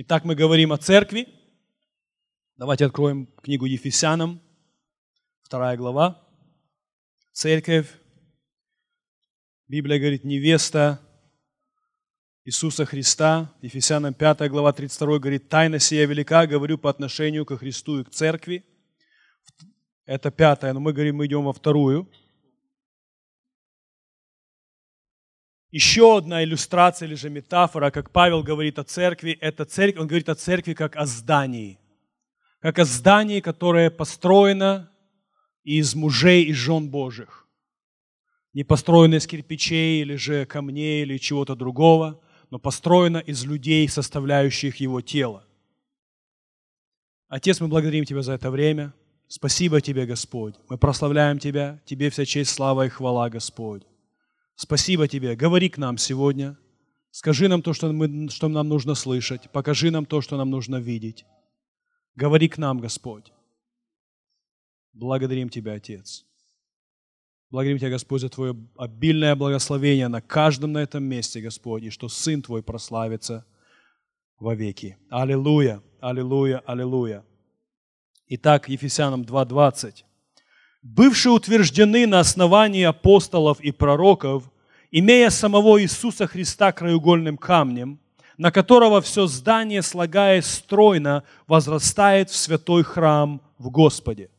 Итак, мы говорим о церкви. Давайте откроем книгу Ефесянам, вторая глава. Церковь. Библия говорит, невеста Иисуса Христа. Ефесянам 5 глава 32 говорит, тайна сия велика, говорю по отношению к Христу и к церкви. Это пятая, но мы говорим, мы идем во вторую. Еще одна иллюстрация или же метафора, как Павел говорит о церкви, это церковь, он говорит о церкви как о здании. Как о здании, которое построено из мужей и жен Божьих. Не построено из кирпичей или же камней или чего-то другого, но построено из людей, составляющих его тело. Отец, мы благодарим Тебя за это время. Спасибо Тебе, Господь. Мы прославляем Тебя. Тебе вся честь, слава и хвала, Господь. Спасибо Тебе. Говори к нам сегодня. Скажи нам то, что, мы, что нам нужно слышать. Покажи нам то, что нам нужно видеть. Говори к нам, Господь. Благодарим Тебя, Отец. Благодарим Тебя, Господь, за Твое обильное благословение на каждом на этом месте, Господь, и что Сын Твой прославится вовеки. Аллилуйя, аллилуйя, аллилуйя. Итак, Ефесянам 2.20 бывшие утверждены на основании апостолов и пророков, имея самого Иисуса Христа краеугольным камнем, на которого все здание, слагаясь стройно, возрастает в святой храм в Господе,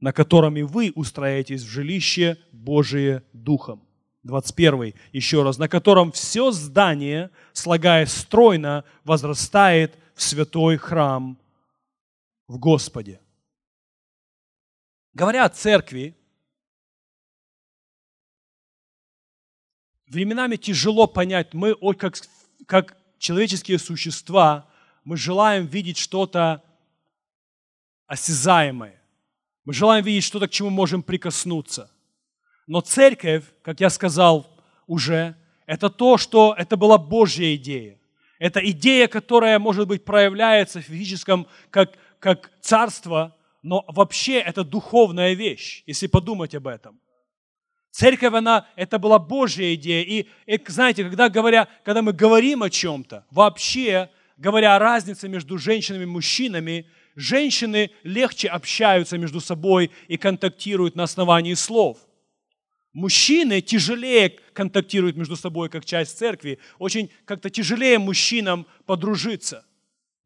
на котором и вы устроитесь в жилище Божие Духом. 21. Еще раз. На котором все здание, слагаясь стройно, возрастает в святой храм в Господе. Говоря о церкви, временами тяжело понять, мы как, как человеческие существа, мы желаем видеть что-то осязаемое. Мы желаем видеть что-то, к чему можем прикоснуться. Но церковь, как я сказал уже, это то, что это была Божья идея. Это идея, которая, может быть, проявляется в физическом, как, как царство, но вообще это духовная вещь, если подумать об этом. Церковь, она, это была Божья идея. И, и знаете, когда, говоря, когда мы говорим о чем-то, вообще, говоря о разнице между женщинами и мужчинами, женщины легче общаются между собой и контактируют на основании слов. Мужчины тяжелее контактируют между собой, как часть церкви. Очень как-то тяжелее мужчинам подружиться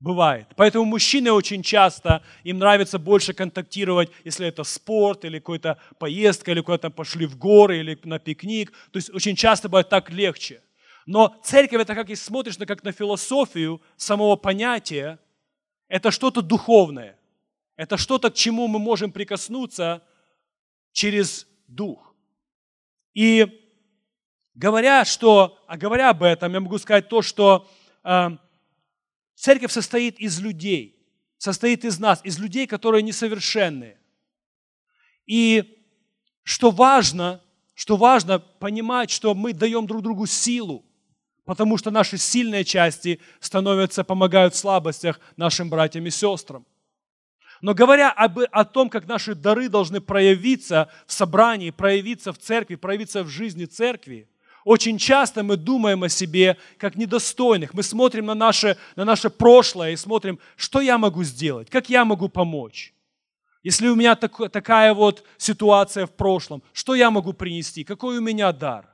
бывает. Поэтому мужчины очень часто, им нравится больше контактировать, если это спорт или какая-то поездка, или куда-то пошли в горы, или на пикник. То есть очень часто бывает так легче. Но церковь это как если смотришь на, как на философию самого понятия, это что-то духовное. Это что-то, к чему мы можем прикоснуться через дух. И говоря, что, а говоря об этом, я могу сказать то, что э, Церковь состоит из людей, состоит из нас, из людей, которые несовершенные. И что важно, что важно понимать, что мы даем друг другу силу, потому что наши сильные части становятся, помогают в слабостях нашим братьям и сестрам. Но говоря об, о том, как наши дары должны проявиться в собрании, проявиться в церкви, проявиться в жизни церкви, очень часто мы думаем о себе как недостойных. Мы смотрим на наше, на наше прошлое и смотрим, что я могу сделать, как я могу помочь. Если у меня так, такая вот ситуация в прошлом, что я могу принести, какой у меня дар.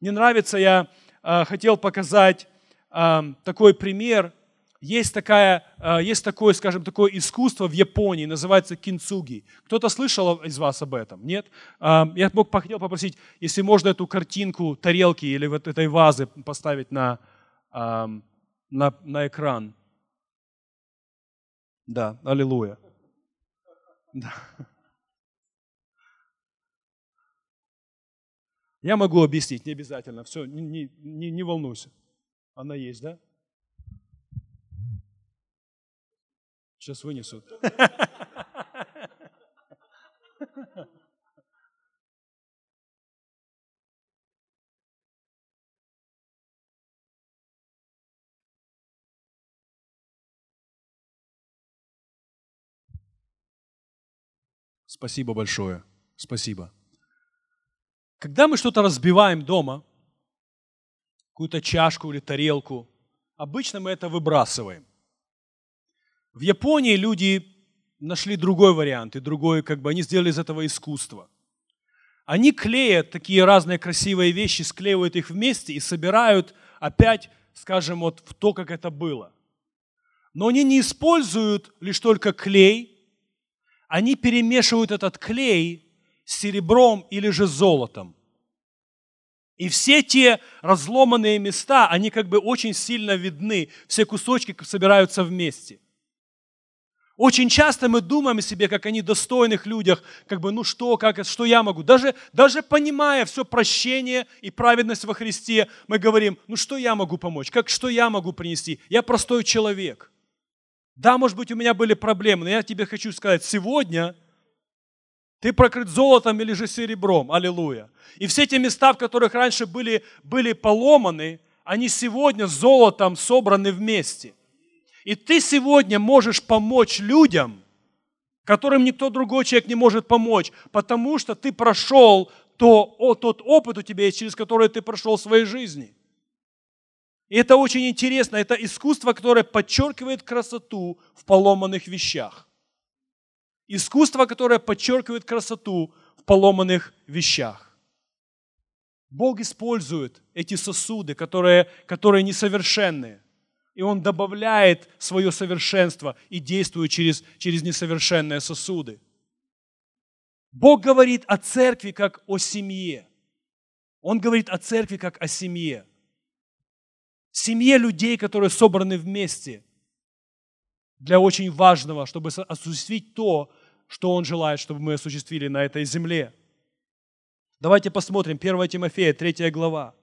Мне нравится, я э, хотел показать э, такой пример – есть, такая, э, есть такое, скажем, такое искусство в Японии, называется кинцуги. Кто-то слышал из вас об этом? Нет? А, я мог, хотел попросить, если можно эту картинку тарелки или вот этой вазы поставить на, на, на экран. Да, аллилуйя. Да. Я могу объяснить, не обязательно. Все, не, не, не волнуйся. Она есть, да? Сейчас вынесут. Спасибо большое. Спасибо. Когда мы что-то разбиваем дома, какую-то чашку или тарелку, обычно мы это выбрасываем. В Японии люди нашли другой вариант, и другой, как бы они сделали из этого искусство. Они клеят такие разные красивые вещи, склеивают их вместе и собирают опять, скажем, вот в то, как это было. Но они не используют лишь только клей, они перемешивают этот клей с серебром или же золотом. И все те разломанные места, они как бы очень сильно видны, все кусочки собираются вместе. Очень часто мы думаем о себе, как о недостойных людях, как бы, ну что, как, что я могу. Даже, даже понимая все прощение и праведность во Христе, мы говорим, ну что я могу помочь, как, что я могу принести. Я простой человек. Да, может быть, у меня были проблемы, но я тебе хочу сказать, сегодня ты прокрыт золотом или же серебром. Аллилуйя. И все те места, в которых раньше были, были поломаны, они сегодня золотом собраны вместе – и ты сегодня можешь помочь людям, которым никто другой человек не может помочь, потому что ты прошел то, о, тот опыт у тебя есть, через который ты прошел в своей жизни. И это очень интересно. Это искусство, которое подчеркивает красоту в поломанных вещах. Искусство, которое подчеркивает красоту в поломанных вещах. Бог использует эти сосуды, которые, которые несовершенные и Он добавляет свое совершенство и действует через, через несовершенные сосуды. Бог говорит о церкви как о семье. Он говорит о церкви как о семье. Семье людей, которые собраны вместе для очень важного, чтобы осуществить то, что Он желает, чтобы мы осуществили на этой земле. Давайте посмотрим 1 Тимофея, 3 глава.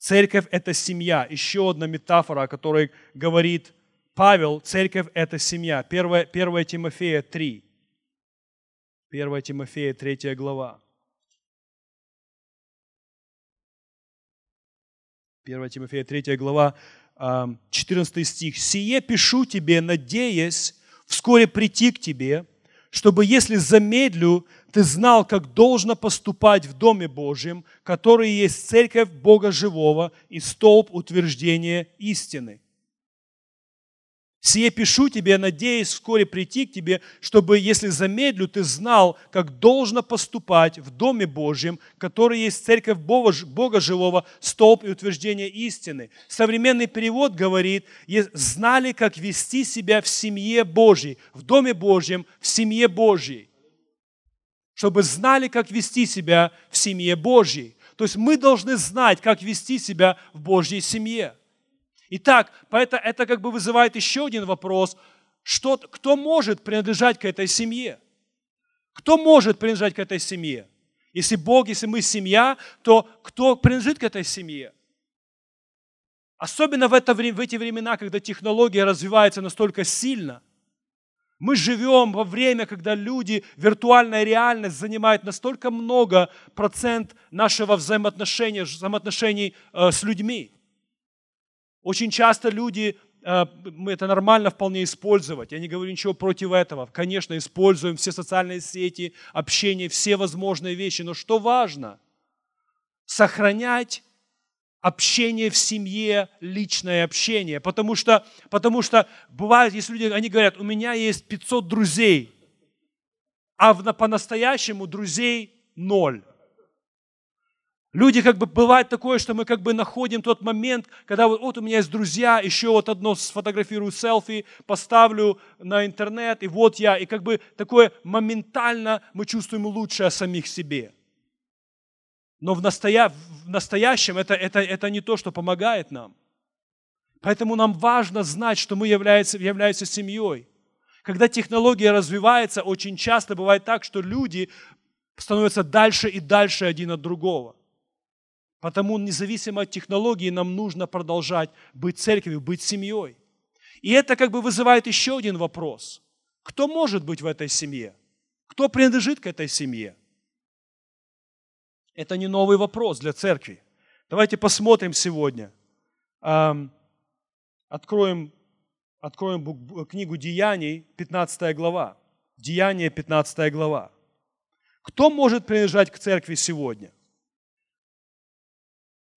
Церковь – это семья. Еще одна метафора, о которой говорит Павел. Церковь – это семья. 1, 1 Тимофея 3. 1 Тимофея 3 глава. 1 Тимофея 3 глава, 14 стих. «Сие пишу тебе, надеясь вскоре прийти к тебе, чтобы, если замедлю, ты знал, как должно поступать в Доме Божьем, который есть церковь Бога Живого и столб утверждения истины. Сие пишу тебе, надеясь вскоре прийти к тебе, чтобы, если замедлю, ты знал, как должно поступать в Доме Божьем, который есть церковь Бога, Бога Живого, столб и утверждение истины. Современный перевод говорит, знали, как вести себя в семье Божьей, в Доме Божьем, в семье Божьей. Чтобы знали, как вести себя в семье Божьей. То есть мы должны знать, как вести себя в Божьей семье. Итак, поэтому это как бы вызывает еще один вопрос. Что, кто может принадлежать к этой семье? Кто может принадлежать к этой семье? Если Бог, если мы семья, то кто принадлежит к этой семье? Особенно в, это, в эти времена, когда технология развивается настолько сильно. Мы живем во время, когда люди, виртуальная реальность занимает настолько много процент нашего взаимоотношения, взаимоотношений э, с людьми. Очень часто люди, э, это нормально вполне использовать. Я не говорю ничего против этого. Конечно, используем все социальные сети, общение, все возможные вещи. Но что важно? Сохранять общение в семье, личное общение. Потому что, потому что бывает, если люди, они говорят, у меня есть 500 друзей, а по-настоящему друзей ноль. Люди как бы бывает такое, что мы как бы находим тот момент, когда вот, вот у меня есть друзья, еще вот одно сфотографирую селфи, поставлю на интернет, и вот я, и как бы такое моментально мы чувствуем лучше о самих себе. Но в, настоя... в настоящем это, это, это не то, что помогает нам. Поэтому нам важно знать, что мы являемся, являемся семьей. Когда технология развивается, очень часто бывает так, что люди становятся дальше и дальше один от другого. Потому независимо от технологии нам нужно продолжать быть церковью, быть семьей. И это как бы вызывает еще один вопрос. Кто может быть в этой семье? Кто принадлежит к этой семье? Это не новый вопрос для церкви. Давайте посмотрим сегодня. Откроем, откроем книгу Деяний, 15 глава. Деяния, 15 глава. Кто может принадлежать к церкви сегодня?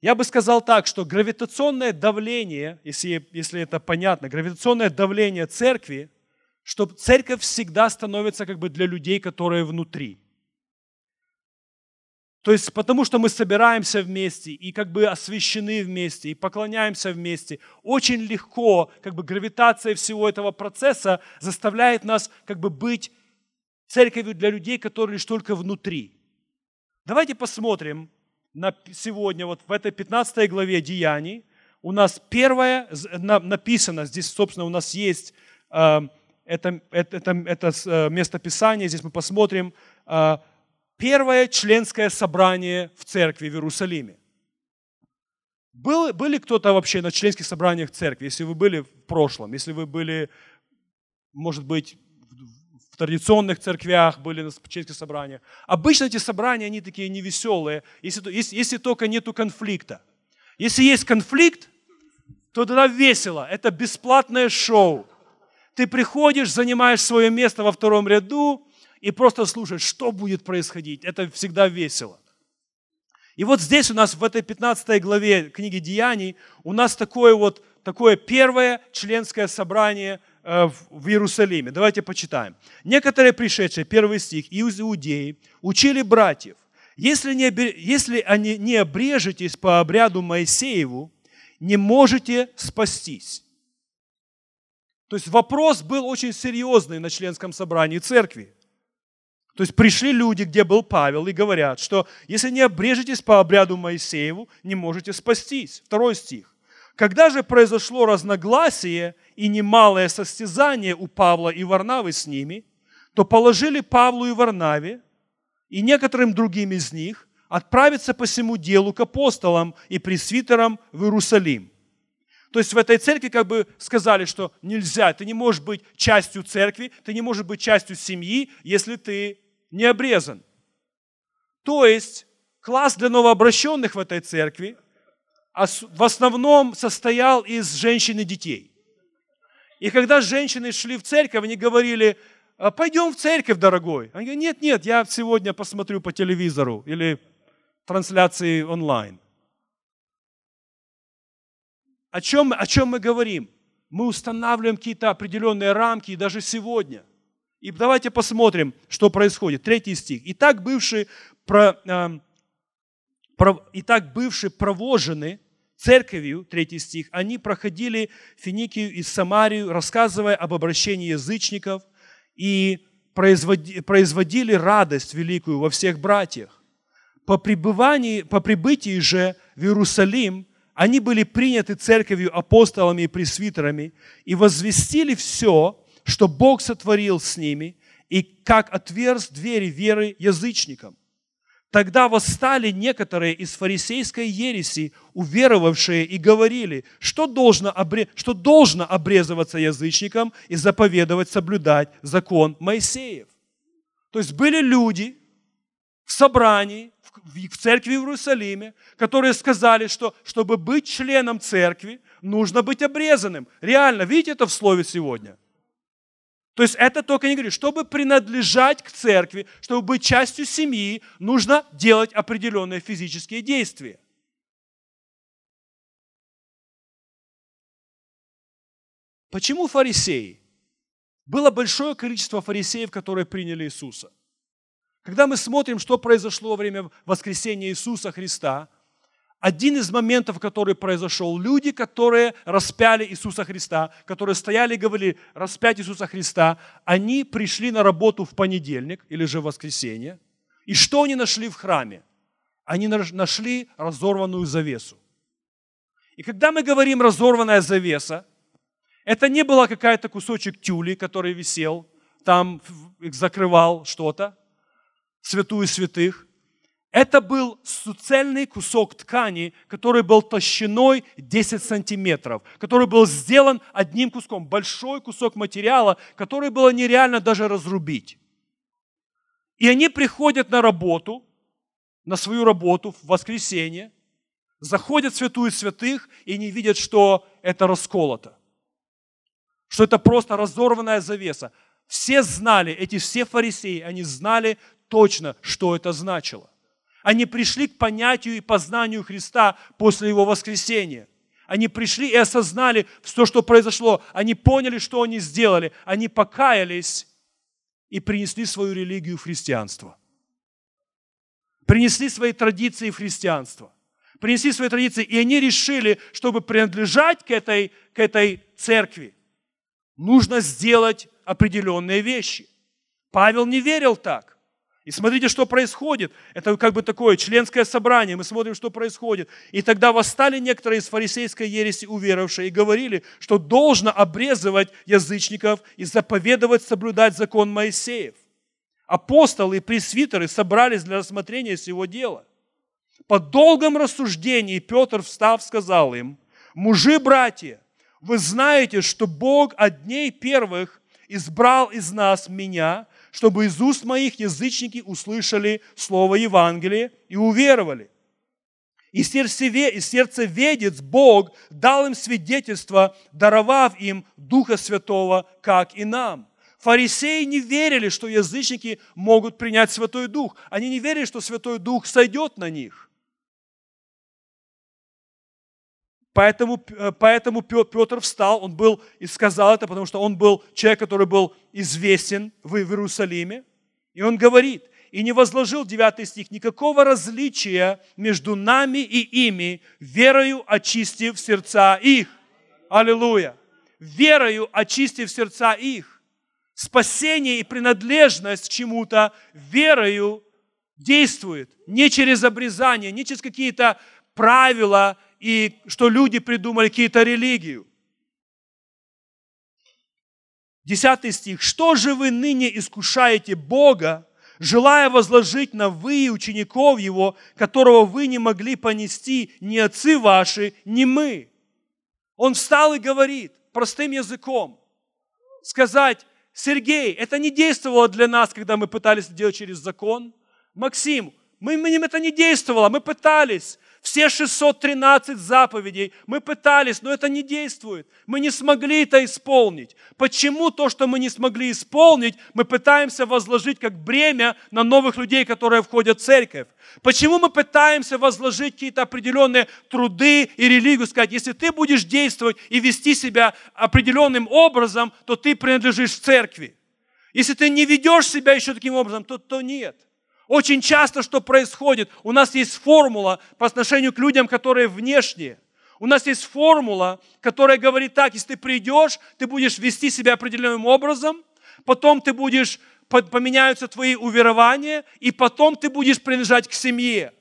Я бы сказал так, что гравитационное давление, если, если это понятно, гравитационное давление церкви, что церковь всегда становится как бы для людей, которые внутри. То есть потому что мы собираемся вместе и как бы освящены вместе, и поклоняемся вместе, очень легко, как бы гравитация всего этого процесса заставляет нас как бы быть церковью для людей, которые лишь только внутри. Давайте посмотрим на сегодня, вот в этой 15 главе Деяний, у нас первое написано, здесь, собственно, у нас есть э, это, это, это, это э, местописание, здесь мы посмотрим, э, первое членское собрание в церкви в Иерусалиме. Был, были кто-то вообще на членских собраниях церкви, если вы были в прошлом, если вы были, может быть, в традиционных церквях, были на членских собраниях. Обычно эти собрания, они такие невеселые, если, если, если только нету конфликта. Если есть конфликт, то тогда весело. Это бесплатное шоу. Ты приходишь, занимаешь свое место во втором ряду, и просто слушать, что будет происходить. Это всегда весело. И вот здесь у нас в этой 15 главе книги Деяний у нас такое вот такое первое членское собрание э, в Иерусалиме. Давайте почитаем. Некоторые пришедшие, первый стих, из Иудеи, учили братьев, если, не, если они не обрежетесь по обряду Моисееву, не можете спастись. То есть вопрос был очень серьезный на членском собрании церкви. То есть пришли люди, где был Павел, и говорят, что если не обрежетесь по обряду Моисееву, не можете спастись. Второй стих. Когда же произошло разногласие и немалое состязание у Павла и Варнавы с ними, то положили Павлу и Варнаве и некоторым другим из них отправиться по всему делу к апостолам и пресвитерам в Иерусалим. То есть в этой церкви как бы сказали, что нельзя, ты не можешь быть частью церкви, ты не можешь быть частью семьи, если ты не обрезан. То есть класс для новообращенных в этой церкви в основном состоял из женщин и детей. И когда женщины шли в церковь, они говорили, «А, пойдем в церковь, дорогой. Они говорят, нет, нет, я сегодня посмотрю по телевизору или трансляции онлайн. О чем, о чем мы говорим? Мы устанавливаем какие-то определенные рамки, и даже сегодня – и давайте посмотрим, что происходит. Третий стих. «Итак, бывшие, про, э, про, итак, бывшие провожены церковью, третий стих, они проходили Финикию и Самарию, рассказывая об обращении язычников и производи, производили радость великую во всех братьях. По, пребывании, по прибытии же в Иерусалим они были приняты церковью апостолами и пресвитерами и возвестили все, что Бог сотворил с ними, и как отверз двери веры язычникам. Тогда восстали некоторые из фарисейской ереси, уверовавшие, и говорили, что должно, обре... что должно обрезываться язычникам и заповедовать соблюдать закон Моисеев. То есть были люди в собрании, в церкви в Иерусалиме, которые сказали, что чтобы быть членом церкви, нужно быть обрезанным. Реально, видите это в слове сегодня? То есть это только не говорит, чтобы принадлежать к церкви, чтобы быть частью семьи, нужно делать определенные физические действия. Почему фарисеи? Было большое количество фарисеев, которые приняли Иисуса. Когда мы смотрим, что произошло во время воскресения Иисуса Христа – один из моментов, который произошел, люди, которые распяли Иисуса Христа, которые стояли и говорили, распять Иисуса Христа, они пришли на работу в понедельник или же в воскресенье. И что они нашли в храме? Они нашли разорванную завесу. И когда мы говорим разорванная завеса, это не была какая-то кусочек тюли, который висел, там закрывал что-то, святую святых. Это был суцельный кусок ткани, который был толщиной 10 сантиметров, который был сделан одним куском, большой кусок материала, который было нереально даже разрубить. И они приходят на работу, на свою работу в воскресенье, заходят в святую святых и не видят, что это расколото, что это просто разорванная завеса. Все знали, эти все фарисеи, они знали точно, что это значило. Они пришли к понятию и познанию Христа после Его воскресения. Они пришли и осознали все, что произошло. Они поняли, что они сделали. Они покаялись и принесли свою религию в христианство. Принесли свои традиции в христианство. Принесли свои традиции, и они решили, чтобы принадлежать к этой, к этой церкви, нужно сделать определенные вещи. Павел не верил так. И смотрите, что происходит. Это как бы такое членское собрание. Мы смотрим, что происходит. И тогда восстали некоторые из фарисейской ереси уверовавшие и говорили, что должно обрезывать язычников и заповедовать соблюдать закон Моисеев. Апостолы и пресвитеры собрались для рассмотрения всего дела. По долгом рассуждении Петр, встав, сказал им, «Мужи, братья, вы знаете, что Бог от дней первых избрал из нас меня, чтобы из уст моих язычники услышали слово Евангелия и уверовали. И сердцеведец Бог дал им свидетельство, даровав им Духа Святого, как и нам. Фарисеи не верили, что язычники могут принять Святой Дух. Они не верили, что Святой Дух сойдет на них. Поэтому, э, поэтому Петр встал, он был и сказал это, потому что он был человек, который был известен в Иерусалиме. И он говорит, и не возложил, 9 стих, никакого различия между нами и ими, верою очистив сердца их. Аллилуйя. Верою очистив сердца их. Спасение и принадлежность к чему-то верою действует. Не через обрезание, не через какие-то правила и что люди придумали какие-то религию. Десятый стих. «Что же вы ныне искушаете Бога, желая возложить на вы учеников Его, которого вы не могли понести ни отцы ваши, ни мы?» Он встал и говорит простым языком, сказать, Сергей, это не действовало для нас, когда мы пытались делать через закон. Максим, мы, мы, это не действовало, мы пытались, все 613 заповедей мы пытались, но это не действует. Мы не смогли это исполнить. Почему то, что мы не смогли исполнить, мы пытаемся возложить как бремя на новых людей, которые входят в церковь? Почему мы пытаемся возложить какие-то определенные труды и религию, сказать, если ты будешь действовать и вести себя определенным образом, то ты принадлежишь церкви. Если ты не ведешь себя еще таким образом, то, то нет. Очень часто что происходит? У нас есть формула по отношению к людям, которые внешние. У нас есть формула, которая говорит так, если ты придешь, ты будешь вести себя определенным образом, потом ты будешь, поменяются твои уверования, и потом ты будешь принадлежать к семье.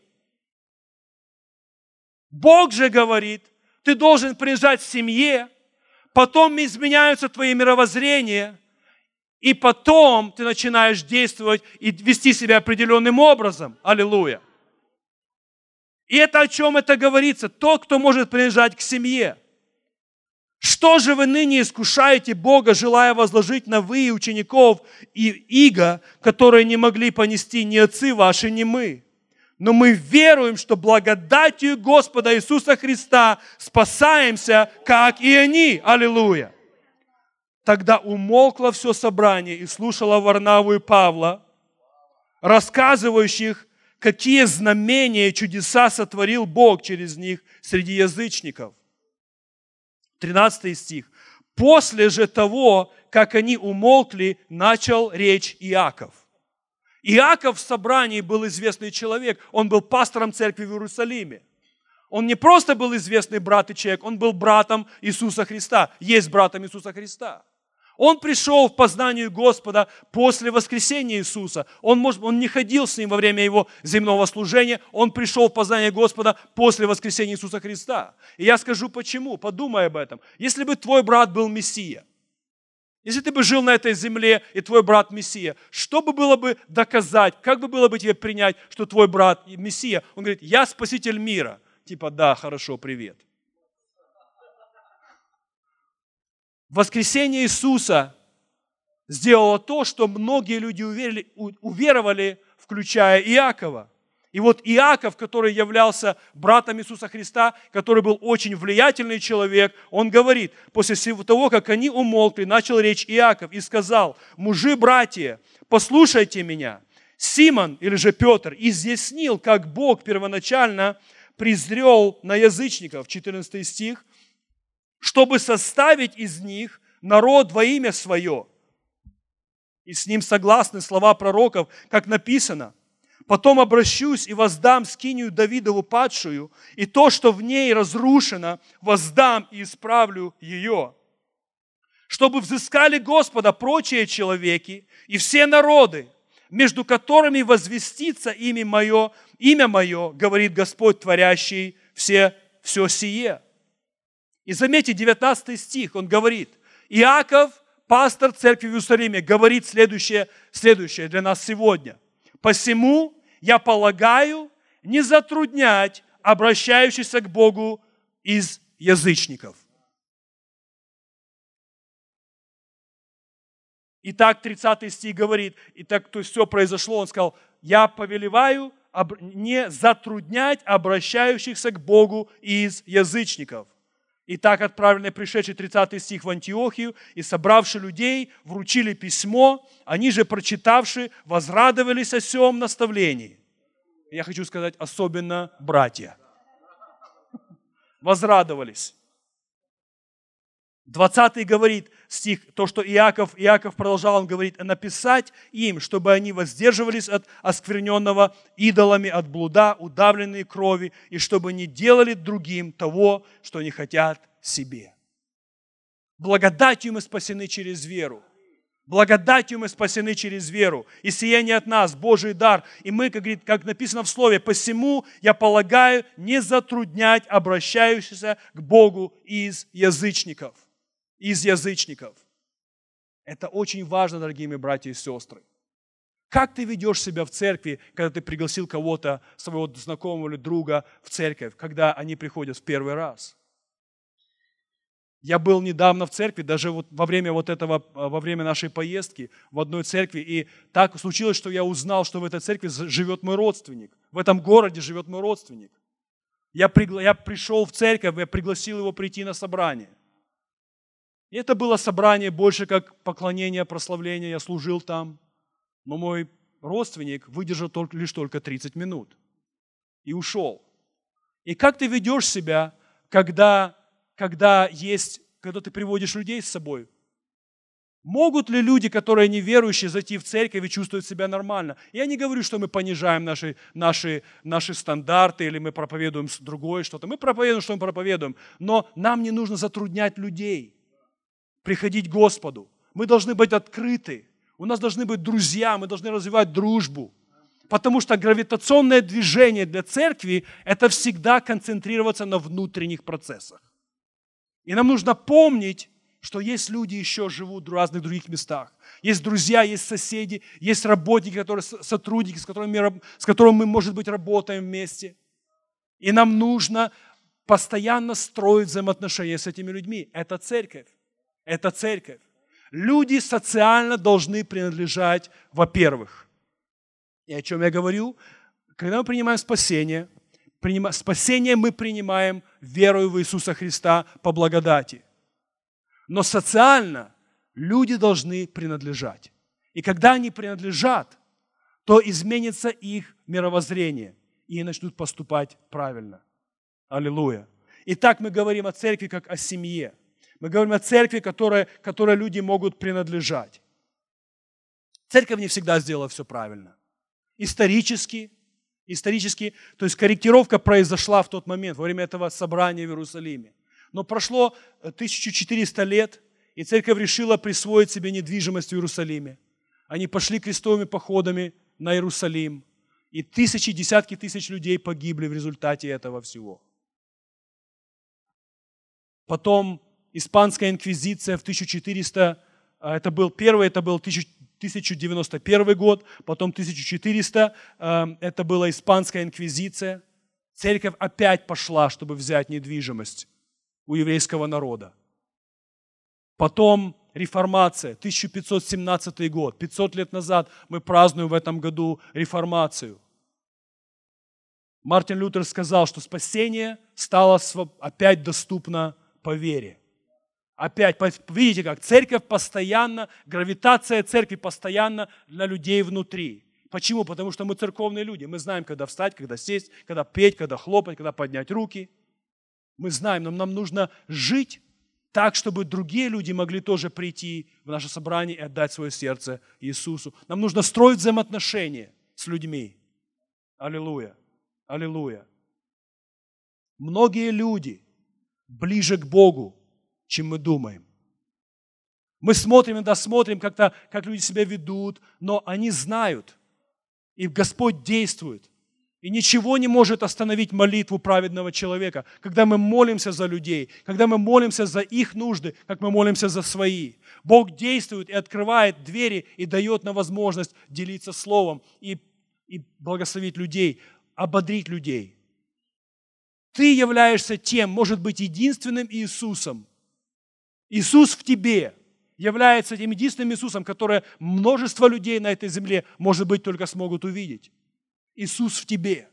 Бог же говорит, ты должен принадлежать семье, потом изменяются твои мировоззрения, и потом ты начинаешь действовать и вести себя определенным образом. Аллилуйя. И это о чем это говорится? Тот, кто может принадлежать к семье. Что же вы ныне искушаете Бога, желая возложить на вы учеников и иго, которые не могли понести ни отцы ваши, ни мы? Но мы веруем, что благодатью Господа Иисуса Христа спасаемся, как и они. Аллилуйя. Тогда умолкло все собрание и слушало Варнаву и Павла, рассказывающих, какие знамения и чудеса сотворил Бог через них среди язычников. 13 стих. После же того, как они умолкли, начал речь Иаков. Иаков в собрании был известный человек, он был пастором церкви в Иерусалиме. Он не просто был известный брат и человек, он был братом Иисуса Христа, есть братом Иисуса Христа. Он пришел в познанию Господа после воскресения Иисуса. Он, может, он не ходил с ним во время его земного служения, он пришел в познание Господа после воскресения Иисуса Христа. И я скажу почему, подумай об этом. Если бы твой брат был Мессия, если ты бы жил на этой земле, и твой брат Мессия, что бы было бы доказать, как бы было бы тебе принять, что твой брат Мессия? Он говорит, я спаситель мира. Типа, да, хорошо, привет. Воскресение Иисуса сделало то, что многие люди уверили, уверовали, включая Иакова. И вот Иаков, который являлся братом Иисуса Христа, который был очень влиятельный человек, он говорит, после всего того, как они умолкли, начал речь Иаков и сказал, мужи, братья, послушайте меня, Симон, или же Петр, изъяснил, как Бог первоначально презрел на язычников, 14 стих, чтобы составить из них народ во имя свое. И с ним согласны слова пророков, как написано. Потом обращусь и воздам скинию Давидову падшую, и то, что в ней разрушено, воздам и исправлю ее. Чтобы взыскали Господа прочие человеки и все народы, между которыми возвестится имя мое, имя мое, говорит Господь, творящий все, все сие. И заметьте, 19 стих, он говорит, Иаков, пастор церкви в Иерусалиме, говорит следующее, следующее для нас сегодня. «Посему я полагаю не затруднять обращающихся к Богу из язычников». И так 30 стих говорит, и так то есть все произошло, он сказал, я повелеваю не затруднять обращающихся к Богу из язычников. И так отправленный пришедший 30 стих в Антиохию и собравши людей, вручили письмо, они же, прочитавши, возрадовались о всем наставлении. Я хочу сказать, особенно братья. Возрадовались. 20 говорит стих, то, что Иаков, Иаков продолжал, он говорит, написать им, чтобы они воздерживались от оскверненного идолами, от блуда, удавленной крови, и чтобы не делали другим того, что они хотят себе. Благодатью мы спасены через веру. Благодатью мы спасены через веру. И сияние от нас, Божий дар. И мы, как, говорит, как написано в Слове, посему я полагаю не затруднять обращающихся к Богу из язычников из язычников. Это очень важно, дорогие мои братья и сестры. Как ты ведешь себя в церкви, когда ты пригласил кого-то, своего знакомого или друга в церковь, когда они приходят в первый раз? Я был недавно в церкви, даже вот во время вот этого, во время нашей поездки в одной церкви, и так случилось, что я узнал, что в этой церкви живет мой родственник. В этом городе живет мой родственник. Я, пригла... я пришел в церковь, я пригласил его прийти на собрание. И это было собрание больше как поклонение, прославление, я служил там. Но мой родственник выдержал только, лишь только 30 минут и ушел. И как ты ведешь себя, когда, когда, есть, когда ты приводишь людей с собой? Могут ли люди, которые неверующие, зайти в церковь и чувствовать себя нормально? Я не говорю, что мы понижаем наши, наши, наши стандарты или мы проповедуем другое что-то. Мы проповедуем, что мы проповедуем. Но нам не нужно затруднять людей приходить к Господу. Мы должны быть открыты. У нас должны быть друзья, мы должны развивать дружбу. Потому что гравитационное движение для церкви – это всегда концентрироваться на внутренних процессах. И нам нужно помнить, что есть люди еще живут в разных других местах. Есть друзья, есть соседи, есть работники, которые, сотрудники, с которыми, с которыми мы, может быть, работаем вместе. И нам нужно постоянно строить взаимоотношения с этими людьми. Это церковь. Это церковь. Люди социально должны принадлежать, во-первых. И о чем я говорю? Когда мы принимаем спасение, спасение мы принимаем верою в Иисуса Христа по благодати. Но социально люди должны принадлежать. И когда они принадлежат, то изменится их мировоззрение, и они начнут поступать правильно. Аллилуйя. Итак, мы говорим о церкви как о семье – мы говорим о церкви, которой, которой люди могут принадлежать. Церковь не всегда сделала все правильно. Исторически, исторически, то есть корректировка произошла в тот момент, во время этого собрания в Иерусалиме. Но прошло 1400 лет, и церковь решила присвоить себе недвижимость в Иерусалиме. Они пошли крестовыми походами на Иерусалим, и тысячи, десятки тысяч людей погибли в результате этого всего. Потом испанская инквизиция в 1400, а, это был первый, это был 1091 год, потом 1400, а, это была испанская инквизиция. Церковь опять пошла, чтобы взять недвижимость у еврейского народа. Потом реформация, 1517 год, 500 лет назад мы празднуем в этом году реформацию. Мартин Лютер сказал, что спасение стало опять доступно по вере. Опять, видите как, церковь постоянно, гравитация церкви постоянно для людей внутри. Почему? Потому что мы церковные люди. Мы знаем, когда встать, когда сесть, когда петь, когда хлопать, когда поднять руки. Мы знаем, но нам нужно жить так, чтобы другие люди могли тоже прийти в наше собрание и отдать свое сердце Иисусу. Нам нужно строить взаимоотношения с людьми. Аллилуйя. Аллилуйя. Многие люди ближе к Богу, чем мы думаем. Мы смотрим иногда смотрим, как-то, как люди себя ведут, но они знают, и Господь действует. И ничего не может остановить молитву праведного человека, когда мы молимся за людей, когда мы молимся за их нужды, как мы молимся за свои. Бог действует и открывает двери и дает нам возможность делиться Словом и, и благословить людей, ободрить людей. Ты являешься тем, может быть, единственным Иисусом. Иисус в тебе является тем единственным Иисусом, которое множество людей на этой земле, может быть, только смогут увидеть. Иисус в тебе.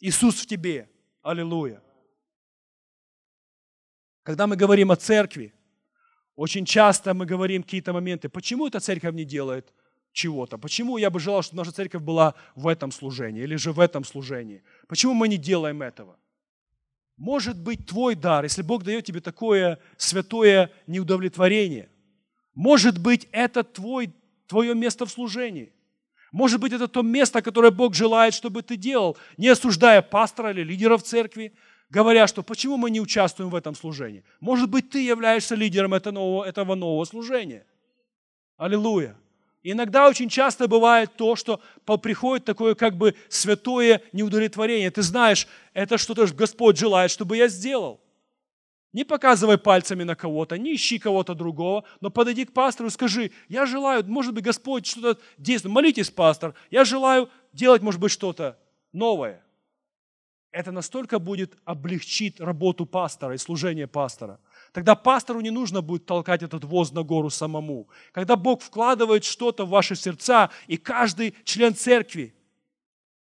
Иисус в тебе. Аллилуйя. Когда мы говорим о церкви, очень часто мы говорим какие-то моменты, почему эта церковь не делает чего-то, почему я бы желал, чтобы наша церковь была в этом служении или же в этом служении, почему мы не делаем этого. Может быть твой дар, если Бог дает тебе такое святое неудовлетворение, может быть это твой, твое место в служении. Может быть, это то место, которое Бог желает, чтобы ты делал, не осуждая пастора или лидеров церкви, говоря, что почему мы не участвуем в этом служении. Может быть, ты являешься лидером этого нового, этого нового служения. Аллилуйя. Иногда очень часто бывает то, что приходит такое как бы святое неудовлетворение. Ты знаешь, это что-то Господь желает, чтобы я сделал. Не показывай пальцами на кого-то, не ищи кого-то другого, но подойди к пастору и скажи, я желаю, может быть, Господь что-то действует. Молитесь, пастор, я желаю делать, может быть, что-то новое. Это настолько будет облегчить работу пастора и служение пастора. Тогда пастору не нужно будет толкать этот воз на гору самому. Когда Бог вкладывает что-то в ваши сердца, и каждый член церкви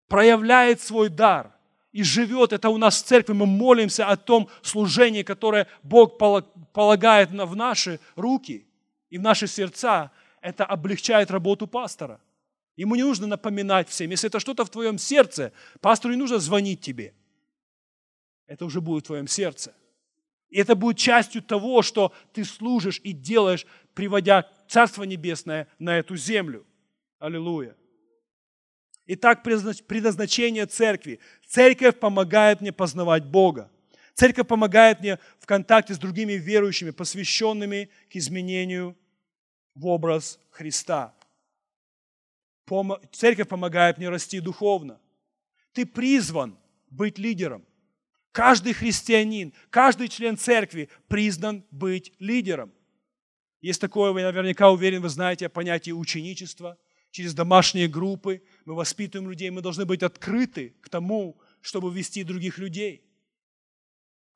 проявляет свой дар – и живет это у нас в церкви. Мы молимся о том служении, которое Бог полагает в наши руки и в наши сердца. Это облегчает работу пастора. Ему не нужно напоминать всем. Если это что-то в твоем сердце, пастору не нужно звонить тебе. Это уже будет в твоем сердце. И это будет частью того, что ты служишь и делаешь, приводя Царство Небесное на эту землю. Аллилуйя. Итак, предназначение церкви. Церковь помогает мне познавать Бога. Церковь помогает мне в контакте с другими верующими, посвященными к изменению в образ Христа. Церковь помогает мне расти духовно. Ты призван быть лидером. Каждый христианин, каждый член церкви признан быть лидером. Есть такое, вы наверняка уверен, вы знаете понятие ученичества – через домашние группы, мы воспитываем людей, мы должны быть открыты к тому, чтобы вести других людей.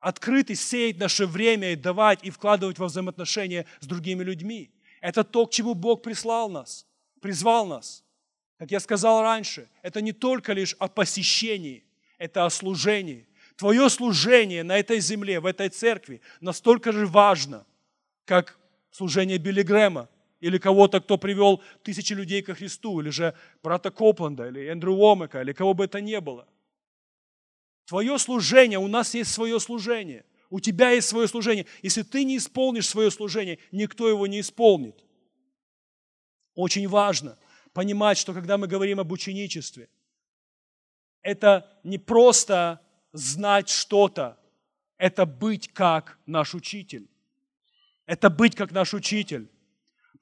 Открыты сеять наше время и давать и вкладывать во взаимоотношения с другими людьми. Это то, к чему Бог прислал нас, призвал нас. Как я сказал раньше, это не только лишь о посещении, это о служении. Твое служение на этой земле, в этой церкви настолько же важно, как служение Билли Грэма или кого-то, кто привел тысячи людей ко Христу, или же брата Копланда, или Эндрю Уомека, или кого бы это ни было. Твое служение, у нас есть свое служение. У тебя есть свое служение. Если ты не исполнишь свое служение, никто его не исполнит. Очень важно понимать, что когда мы говорим об ученичестве, это не просто знать что-то, это быть как наш учитель. Это быть как наш учитель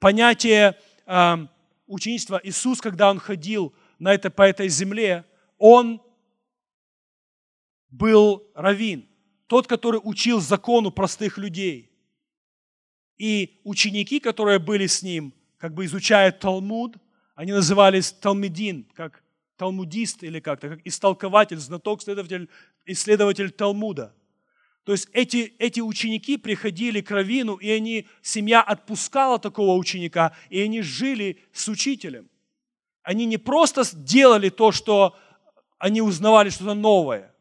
понятие э, ученичества. Иисус, когда Он ходил на это, по этой земле, Он был раввин, тот, который учил закону простых людей. И ученики, которые были с ним, как бы изучая Талмуд, они назывались Талмедин, как талмудист или как-то, как истолкователь, знаток, исследователь, исследователь Талмуда – то есть эти, эти ученики приходили к Равину, и они, семья отпускала такого ученика, и они жили с учителем. Они не просто делали то, что они узнавали что-то новое.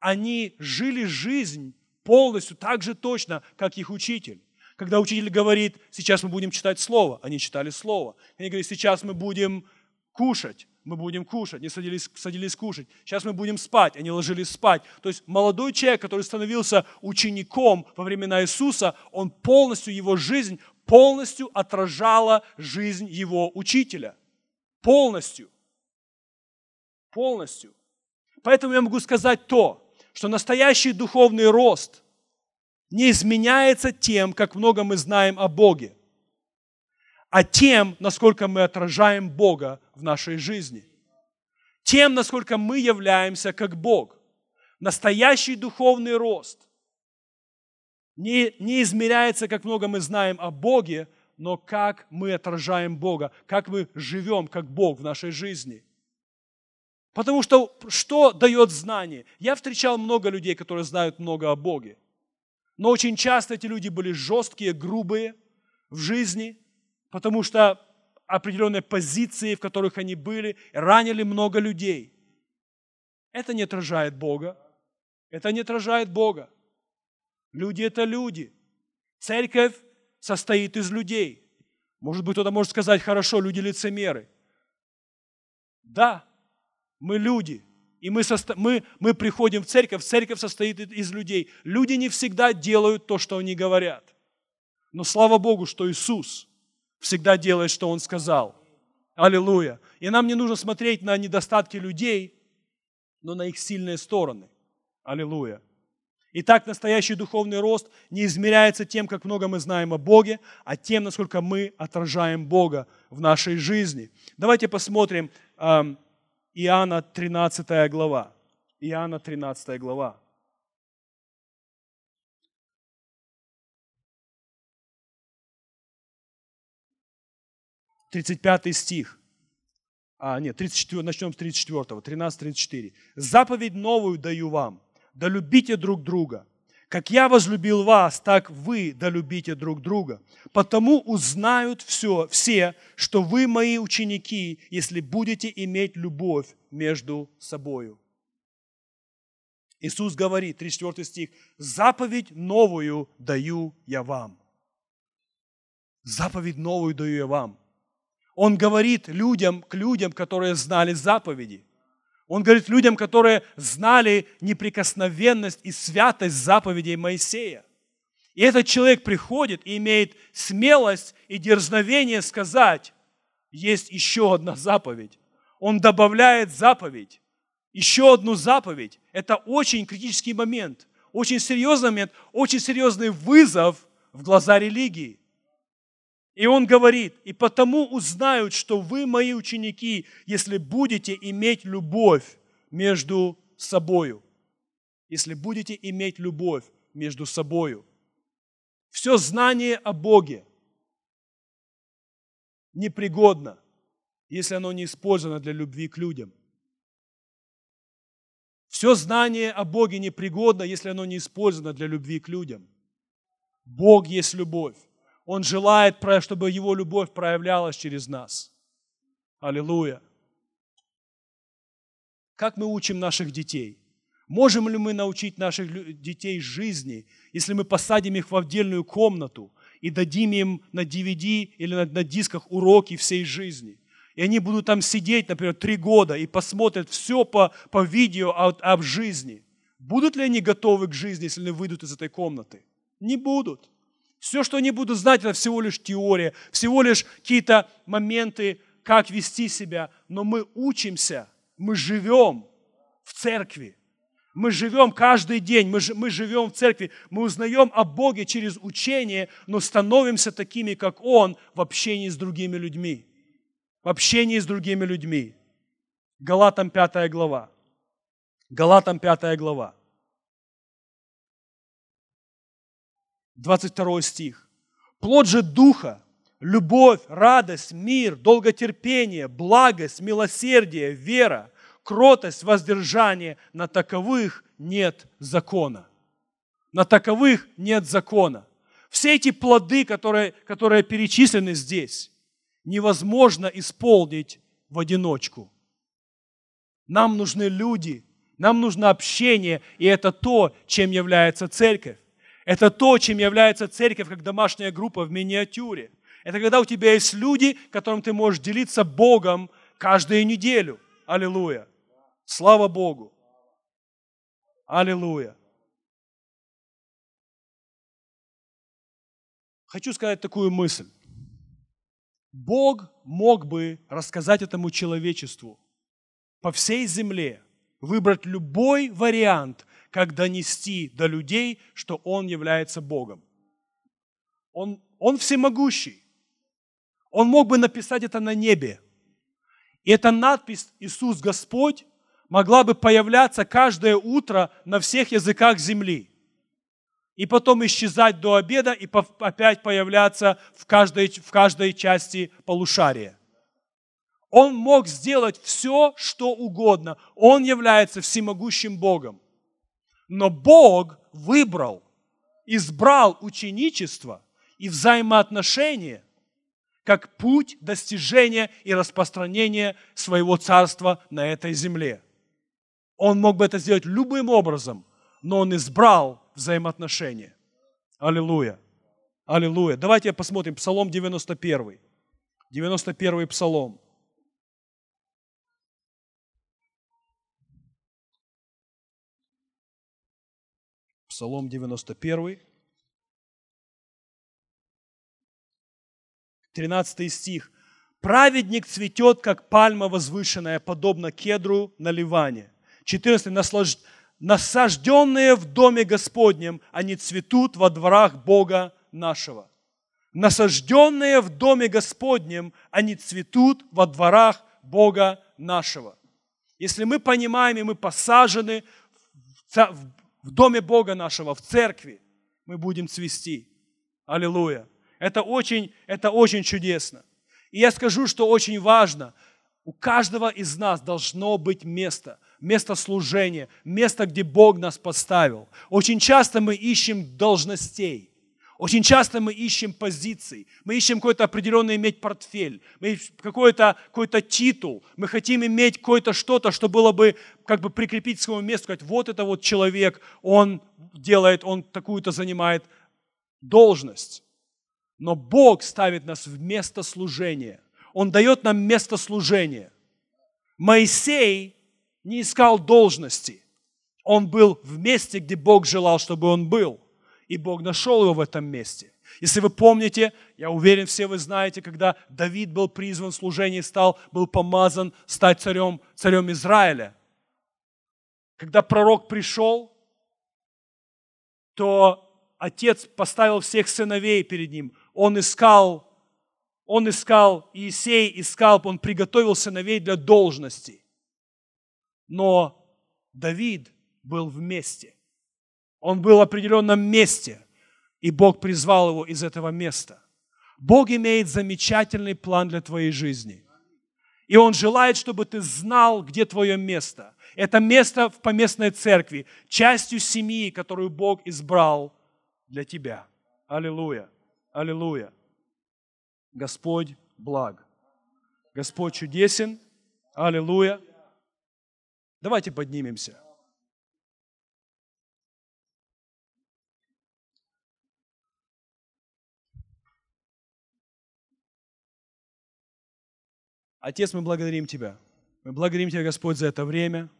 Они жили жизнь полностью так же точно, как их учитель. Когда учитель говорит, сейчас мы будем читать Слово, они читали Слово. Они говорят, сейчас мы будем кушать, мы будем кушать, не садились, садились кушать. Сейчас мы будем спать, они ложились спать. То есть молодой человек, который становился учеником во времена Иисуса, он полностью, его жизнь полностью отражала жизнь его учителя. Полностью. Полностью. Поэтому я могу сказать то, что настоящий духовный рост не изменяется тем, как много мы знаем о Боге а тем, насколько мы отражаем Бога в нашей жизни. Тем, насколько мы являемся как Бог. Настоящий духовный рост не, не измеряется, как много мы знаем о Боге, но как мы отражаем Бога, как мы живем как Бог в нашей жизни. Потому что что дает знание? Я встречал много людей, которые знают много о Боге. Но очень часто эти люди были жесткие, грубые в жизни – потому что определенные позиции, в которых они были, ранили много людей. Это не отражает Бога. Это не отражает Бога. Люди – это люди. Церковь состоит из людей. Может быть, кто-то может сказать, хорошо, люди лицемеры. Да, мы люди. И мы, состо... мы, мы приходим в церковь, церковь состоит из людей. Люди не всегда делают то, что они говорят. Но слава Богу, что Иисус – всегда делает, что Он сказал. Аллилуйя. И нам не нужно смотреть на недостатки людей, но на их сильные стороны. Аллилуйя. Итак, настоящий духовный рост не измеряется тем, как много мы знаем о Боге, а тем, насколько мы отражаем Бога в нашей жизни. Давайте посмотрим э, Иоанна 13 глава. Иоанна 13 глава. 35 стих. А, нет, 34, начнем с 34, 13-34. «Заповедь новую даю вам, да любите друг друга. Как я возлюбил вас, так вы да любите друг друга. Потому узнают все, все, что вы мои ученики, если будете иметь любовь между собою». Иисус говорит, 34 стих, «Заповедь новую даю я вам». Заповедь новую даю я вам. Он говорит людям, к людям, которые знали заповеди. Он говорит людям, которые знали неприкосновенность и святость заповедей Моисея. И этот человек приходит и имеет смелость и дерзновение сказать, есть еще одна заповедь. Он добавляет заповедь, еще одну заповедь. Это очень критический момент, очень серьезный момент, очень серьезный вызов в глаза религии. И он говорит, и потому узнают, что вы мои ученики, если будете иметь любовь между собою. Если будете иметь любовь между собою. Все знание о Боге непригодно, если оно не использовано для любви к людям. Все знание о Боге непригодно, если оно не использовано для любви к людям. Бог есть любовь. Он желает, чтобы Его любовь проявлялась через нас. Аллилуйя. Как мы учим наших детей? Можем ли мы научить наших детей жизни, если мы посадим их в отдельную комнату и дадим им на DVD или на, дисках уроки всей жизни? И они будут там сидеть, например, три года и посмотрят все по, по видео об, об жизни. Будут ли они готовы к жизни, если они выйдут из этой комнаты? Не будут. Все, что они будут знать, это всего лишь теория, всего лишь какие-то моменты, как вести себя. Но мы учимся, мы живем в церкви. Мы живем каждый день, мы, мы живем в церкви, мы узнаем о Боге через учение, но становимся такими, как Он, в общении с другими людьми. В общении с другими людьми. Галатам 5 глава. Галатам 5 глава. 22 стих. Плод же Духа, любовь, радость, мир, долготерпение, благость, милосердие, вера, кротость, воздержание, на таковых нет закона. На таковых нет закона. Все эти плоды, которые, которые перечислены здесь, невозможно исполнить в одиночку. Нам нужны люди, нам нужно общение, и это то, чем является церковь. Это то, чем является церковь, как домашняя группа в миниатюре. Это когда у тебя есть люди, которым ты можешь делиться Богом, каждую неделю. Аллилуйя. Слава Богу. Аллилуйя. Хочу сказать такую мысль. Бог мог бы рассказать этому человечеству по всей земле, выбрать любой вариант, как донести до людей, что Он является Богом. Он, он всемогущий. Он мог бы написать это на небе. И эта надпись «Иисус Господь» могла бы появляться каждое утро на всех языках земли. И потом исчезать до обеда и опять появляться в каждой, в каждой части полушария. Он мог сделать все, что угодно. Он является всемогущим Богом. Но Бог выбрал, избрал ученичество и взаимоотношения как путь достижения и распространения своего царства на этой земле. Он мог бы это сделать любым образом, но он избрал взаимоотношения. Аллилуйя. Аллилуйя. Давайте посмотрим Псалом 91. 91 Псалом. Псалом 91. 13 стих. «Праведник цветет, как пальма возвышенная, подобно кедру на Ливане». 14. Наслаж... «Насажденные в доме Господнем, они цветут во дворах Бога нашего». Насажденные в доме Господнем, они цветут во дворах Бога нашего. Если мы понимаем, и мы посажены доме Бога нашего, в церкви, мы будем цвести. Аллилуйя. Это очень, это очень чудесно. И я скажу, что очень важно, у каждого из нас должно быть место, место служения, место, где Бог нас поставил. Очень часто мы ищем должностей, очень часто мы ищем позиций, мы ищем какой-то определенный иметь портфель, мы какой-то какой титул, мы хотим иметь какое-то что-то, что было бы как бы прикрепить к своему месту, сказать, вот это вот человек, он делает, он такую-то занимает должность. Но Бог ставит нас в место служения. Он дает нам место служения. Моисей не искал должности. Он был в месте, где Бог желал, чтобы он был. И Бог нашел его в этом месте. Если вы помните, я уверен, все вы знаете, когда Давид был призван в служение, стал, был помазан стать царем, царем Израиля. Когда пророк пришел, то отец поставил всех сыновей перед ним он искал, он искал, Иисей искал, он приготовил сыновей для должности. Но Давид был вместе. Он был в определенном месте, и Бог призвал его из этого места. Бог имеет замечательный план для твоей жизни. И Он желает, чтобы ты знал, где твое место. Это место в поместной церкви, частью семьи, которую Бог избрал для тебя. Аллилуйя. Аллилуйя. Господь благ. Господь чудесен. Аллилуйя. Давайте поднимемся. Отец, мы благодарим Тебя. Мы благодарим Тебя, Господь, за это время.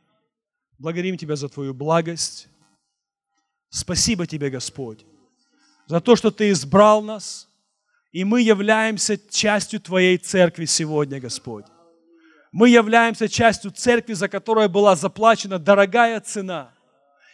Благодарим Тебя за Твою благость. Спасибо Тебе, Господь, за то, что Ты избрал нас, и мы являемся частью Твоей церкви сегодня, Господь. Мы являемся частью церкви, за которую была заплачена дорогая цена.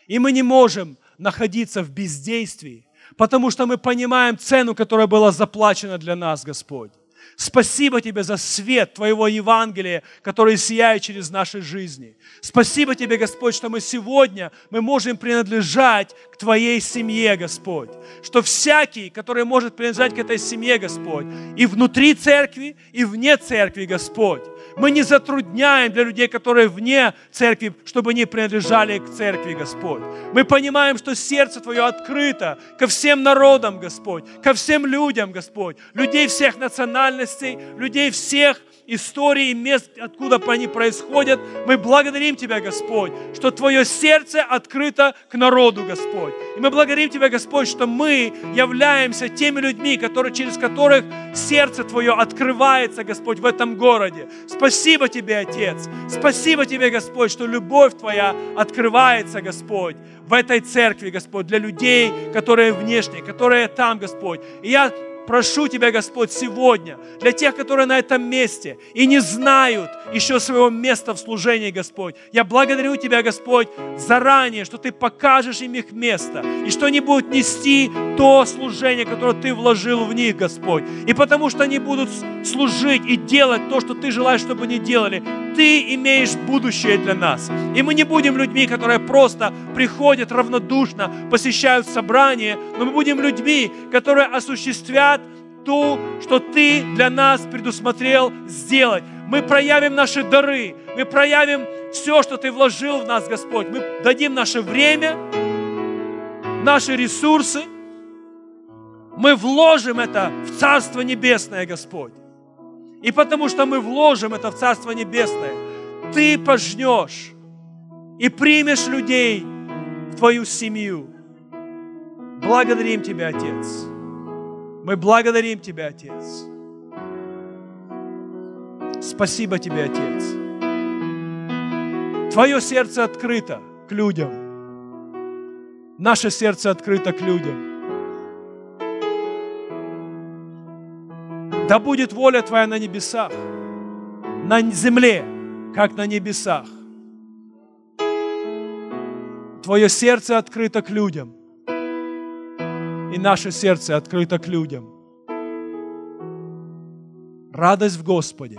И мы не можем находиться в бездействии, потому что мы понимаем цену, которая была заплачена для нас, Господь. Спасибо Тебе за свет Твоего Евангелия, который сияет через наши жизни. Спасибо Тебе, Господь, что мы сегодня мы можем принадлежать к Твоей семье, Господь. Что всякий, который может принадлежать к этой семье, Господь, и внутри церкви, и вне церкви, Господь, мы не затрудняем для людей, которые вне церкви, чтобы они принадлежали к церкви, Господь. Мы понимаем, что сердце Твое открыто ко всем народам, Господь, ко всем людям, Господь, людей всех национальностей, людей всех историй и мест, откуда они происходят. Мы благодарим Тебя, Господь, что Твое сердце открыто к народу, Господь. И мы благодарим Тебя, Господь, что мы являемся теми людьми, которые, через которых сердце Твое открывается, Господь, в этом городе. Спасибо Тебе, Отец. Спасибо Тебе, Господь, что любовь Твоя открывается, Господь, в этой церкви, Господь, для людей, которые внешне, которые там, Господь. И я прошу Тебя, Господь, сегодня, для тех, которые на этом месте и не знают еще своего места в служении, Господь, я благодарю Тебя, Господь, заранее, что Ты покажешь им их место, и что они будут нести то служение, которое Ты вложил в них, Господь. И потому что они будут служить и делать то, что Ты желаешь, чтобы они делали, Ты имеешь будущее для нас. И мы не будем людьми, которые просто приходят равнодушно, посещают собрания, но мы будем людьми, которые осуществят то, что Ты для нас предусмотрел сделать. Мы проявим наши дары, мы проявим все, что Ты вложил в нас, Господь. Мы дадим наше время, наши ресурсы. Мы вложим это в Царство Небесное, Господь. И потому что мы вложим это в Царство Небесное, Ты пожнешь и примешь людей в Твою семью. Благодарим Тебя, Отец. Мы благодарим Тебя, Отец. Спасибо Тебе, Отец. Твое сердце открыто к людям. Наше сердце открыто к людям. Да будет воля Твоя на небесах, на земле, как на небесах. Твое сердце открыто к людям и наше сердце открыто к людям. Радость в Господе,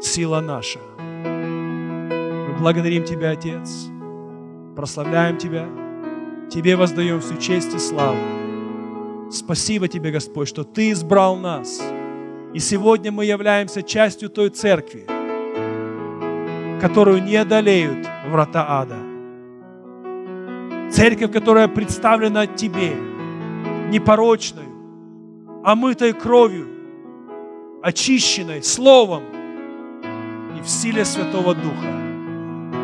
сила наша. Мы благодарим Тебя, Отец, прославляем Тебя, Тебе воздаем всю честь и славу. Спасибо Тебе, Господь, что Ты избрал нас. И сегодня мы являемся частью той церкви, которую не одолеют врата ада. Церковь, которая представлена Тебе – непорочной, омытой кровью, очищенной Словом и в силе Святого Духа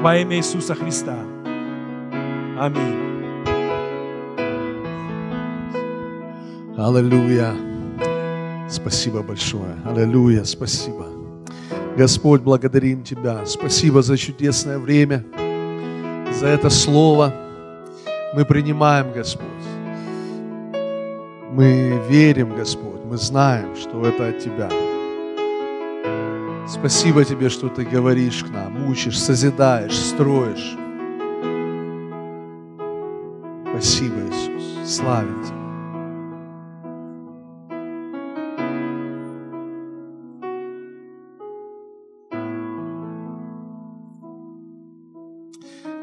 во имя Иисуса Христа. Аминь. Аллилуйя. Спасибо большое. Аллилуйя. Спасибо. Господь, благодарим Тебя. Спасибо за чудесное время, за это слово. Мы принимаем, Господь. Мы верим, Господь, мы знаем, что это от Тебя. Спасибо Тебе, что Ты говоришь к нам, учишь, созидаешь, строишь. Спасибо, Иисус. Славим Тебя.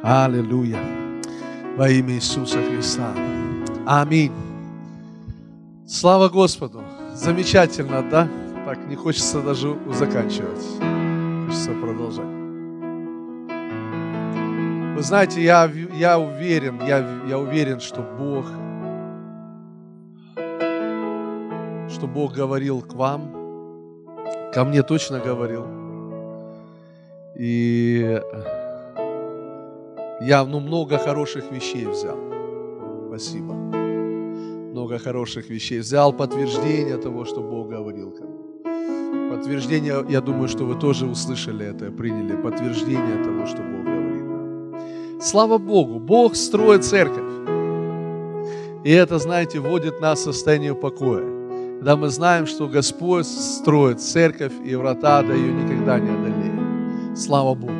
Аллилуйя. Во имя Иисуса Христа. Аминь. Слава Господу! Замечательно, да? Так, не хочется даже заканчивать. Хочется продолжать. Вы знаете, я, я уверен, я, я уверен, что Бог, что Бог говорил к вам, ко мне точно говорил. И я ну, много хороших вещей взял. Спасибо много хороших вещей. Взял подтверждение того, что Бог говорил ко мне. Подтверждение, я думаю, что вы тоже услышали это, приняли. Подтверждение того, что Бог говорит. Слава Богу, Бог строит церковь. И это, знаете, вводит нас в состояние покоя. Когда мы знаем, что Господь строит церковь, и врата до ее никогда не одолеют. Слава Богу.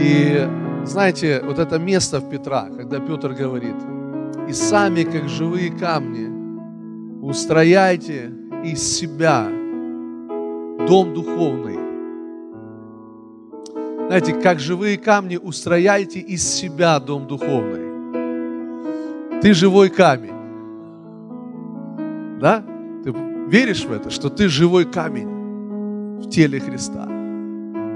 И знаете, вот это место в Петра, когда Петр говорит – и сами, как живые камни, устрояйте из себя дом духовный. Знаете, как живые камни, устрояйте из себя дом духовный. Ты живой камень. Да? Ты веришь в это, что ты живой камень в теле Христа,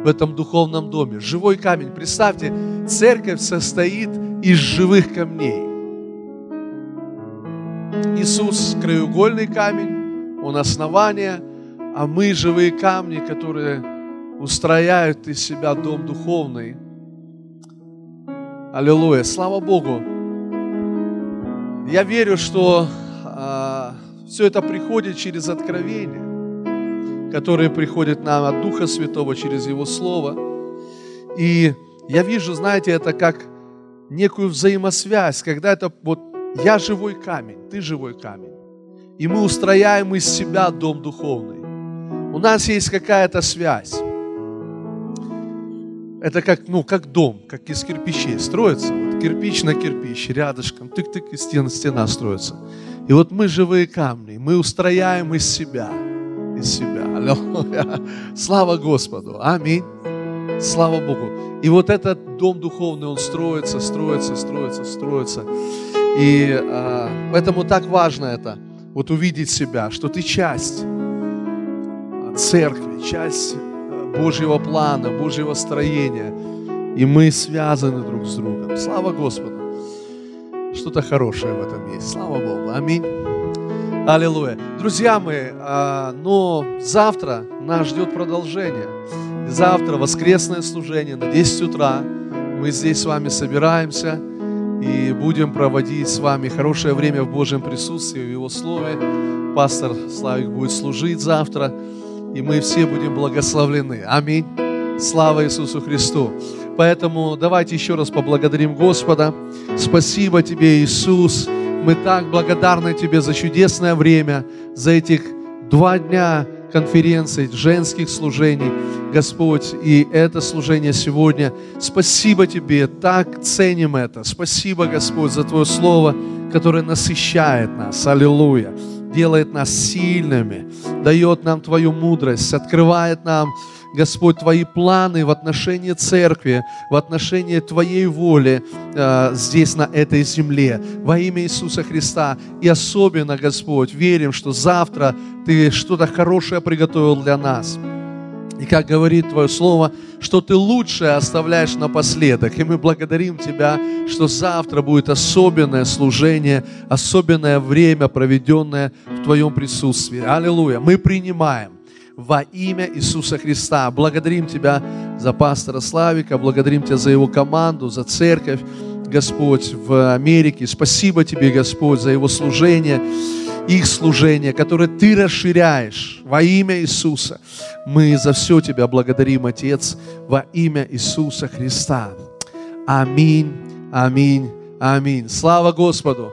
в этом духовном доме. Живой камень. Представьте, церковь состоит из живых камней. Иисус – краеугольный камень, Он основание, а мы живые камни, которые устрояют из себя дом духовный. Аллилуйя. Слава Богу. Я верю, что а, все это приходит через откровение, которое приходит нам от Духа Святого через Его Слово. И я вижу, знаете, это как некую взаимосвязь, когда это вот я живой камень, ты живой камень. И мы устрояем из себя дом духовный. У нас есть какая-то связь. Это как, ну, как дом, как из кирпичей строится. Вот кирпич на кирпич, рядышком, тык-тык, и стена, стена строится. И вот мы живые камни, мы устрояем из себя, из себя. Аллилуйя. Слава Господу. Аминь. Слава Богу. И вот этот дом духовный, он строится, строится, строится, строится. И а, поэтому так важно это, вот увидеть себя, что ты часть церкви, часть Божьего плана, Божьего строения. И мы связаны друг с другом. Слава Господу. Что-то хорошее в этом есть. Слава Богу. Аминь. Аллилуйя. Друзья мои, а, но завтра нас ждет продолжение. Завтра воскресное служение на 10 утра. Мы здесь с вами собираемся и будем проводить с вами хорошее время в Божьем присутствии, в Его Слове. Пастор Славик будет служить завтра и мы все будем благословлены. Аминь. Слава Иисусу Христу. Поэтому давайте еще раз поблагодарим Господа. Спасибо Тебе, Иисус. Мы так благодарны Тебе за чудесное время, за этих два дня конференций, женских служений, Господь, и это служение сегодня. Спасибо Тебе, так ценим это. Спасибо, Господь, за Твое Слово, которое насыщает нас. Аллилуйя делает нас сильными, дает нам Твою мудрость, открывает нам, Господь, Твои планы в отношении церкви, в отношении Твоей воли э, здесь, на этой земле. Во имя Иисуса Христа. И особенно, Господь, верим, что завтра Ты что-то хорошее приготовил для нас. И как говорит Твое Слово, что Ты лучшее оставляешь напоследок. И мы благодарим Тебя, что завтра будет особенное служение, особенное время, проведенное в Твоем присутствии. Аллилуйя. Мы принимаем во имя Иисуса Христа. Благодарим Тебя за пастора Славика, благодарим Тебя за его команду, за церковь, Господь, в Америке. Спасибо Тебе, Господь, за его служение их служение, которое Ты расширяешь во имя Иисуса. Мы за все Тебя благодарим, Отец, во имя Иисуса Христа. Аминь, аминь, аминь. Слава Господу!